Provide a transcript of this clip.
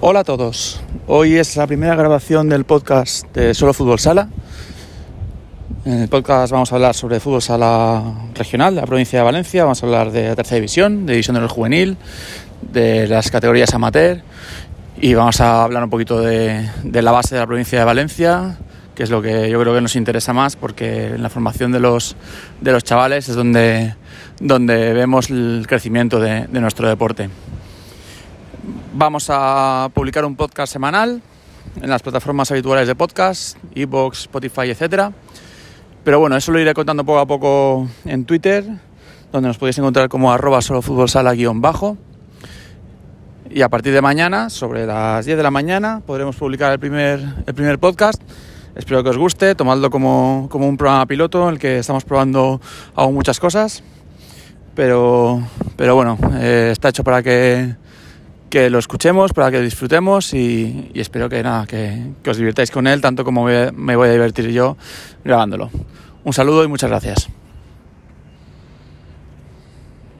Hola a todos. Hoy es la primera grabación del podcast de Solo Fútbol Sala. En el podcast vamos a hablar sobre fútbol sala regional de la provincia de Valencia, vamos a hablar de la tercera división, de división del juvenil, de las categorías amateur y vamos a hablar un poquito de, de, la base de la provincia de Valencia, que es lo que yo creo que nos interesa más porque en la formación de los, de los chavales es donde, vemos el crecimiento de, de nuestro deporte. Vamos a publicar un podcast semanal en las plataformas habituales de podcast, Evox, Spotify, etcétera. Pero bueno, eso lo iré contando poco a poco en Twitter, donde nos podéis encontrar como arroba solofutbolsala guion bajo. Y a partir de mañana, sobre las 10 de la mañana, podremos publicar el primer, el primer podcast. Espero que os guste, tomadlo como, como un programa piloto en el que estamos probando aún muchas cosas. Pero, pero bueno, eh, está hecho para que, que lo escuchemos, para que lo disfrutemos y, espero que, nada, que, os divirtáis con él tanto como me voy a divertir yo grabándolo. Un saludo y muchas gracias.